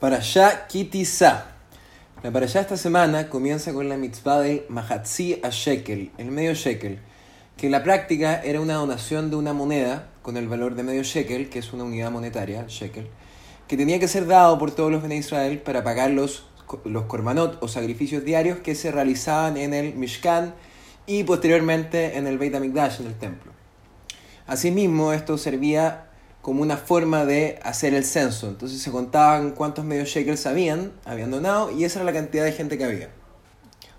Para allá Kitisa. La para allá esta semana comienza con la mitzvah del Mahatzi a Shekel, el medio shekel, que en la práctica era una donación de una moneda con el valor de medio shekel, que es una unidad monetaria, shekel, que tenía que ser dado por todos los de Israel para pagar los, los korbanot o sacrificios diarios que se realizaban en el Mishkan y posteriormente en el Beit HaMikdash, en el templo. Asimismo, esto servía como una forma de hacer el censo. Entonces se contaban cuántos medios shekels habían, habían donado y esa era la cantidad de gente que había.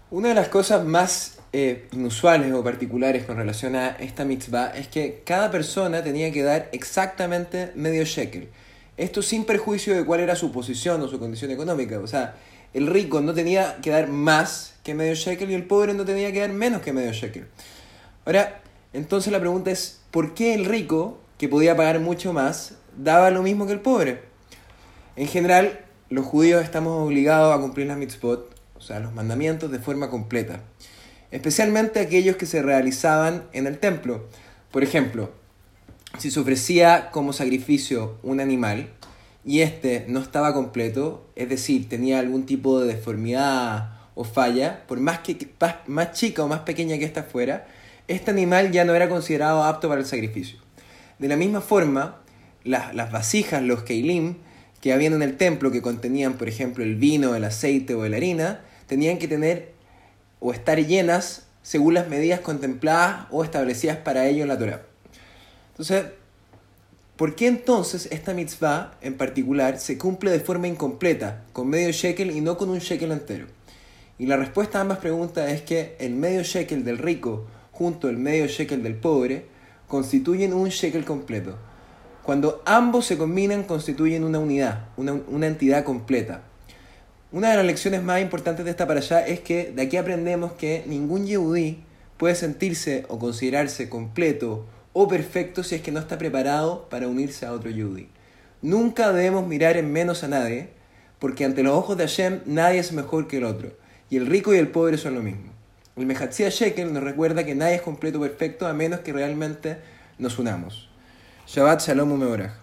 Una de las cosas más eh, inusuales o particulares con relación a esta mitzvah es que cada persona tenía que dar exactamente medio shekel. Esto sin perjuicio de cuál era su posición o su condición económica. O sea, el rico no tenía que dar más que medio shekel y el pobre no tenía que dar menos que medio shekel. Ahora, entonces la pregunta es, ¿por qué el rico que podía pagar mucho más, daba lo mismo que el pobre. En general, los judíos estamos obligados a cumplir las mitzvot, o sea, los mandamientos, de forma completa. Especialmente aquellos que se realizaban en el templo. Por ejemplo, si se ofrecía como sacrificio un animal y este no estaba completo, es decir, tenía algún tipo de deformidad o falla, por más, que, más chica o más pequeña que ésta fuera, este animal ya no era considerado apto para el sacrificio. De la misma forma, las, vasijas, los keilim, que habían en el templo, que contenían, por ejemplo, el vino, el aceite o la harina, tenían que tener o estar llenas según las medidas contempladas o establecidas para ello en la Torah. Entonces, ¿por qué entonces esta mitzvah en particular se cumple de forma incompleta, con medio shekel y no con un shekel entero? Y la respuesta a ambas preguntas es que el medio shekel del rico junto al medio shekel del pobre constituyen un shekel completo. Cuando ambos se combinan constituyen una unidad, una, entidad completa. Una de las lecciones más importantes de esta para allá es que de aquí aprendemos que ningún yehudí puede sentirse o considerarse completo o perfecto si es que no está preparado para unirse a otro yehudí. Nunca debemos mirar en menos a nadie, porque ante los ojos de Hashem nadie es mejor que el otro, y el rico y el pobre son lo mismo. El Mehatzia Shekel nos recuerda que nadie es completo perfecto a menos que realmente nos unamos. Shabbat Shalom Umeorach.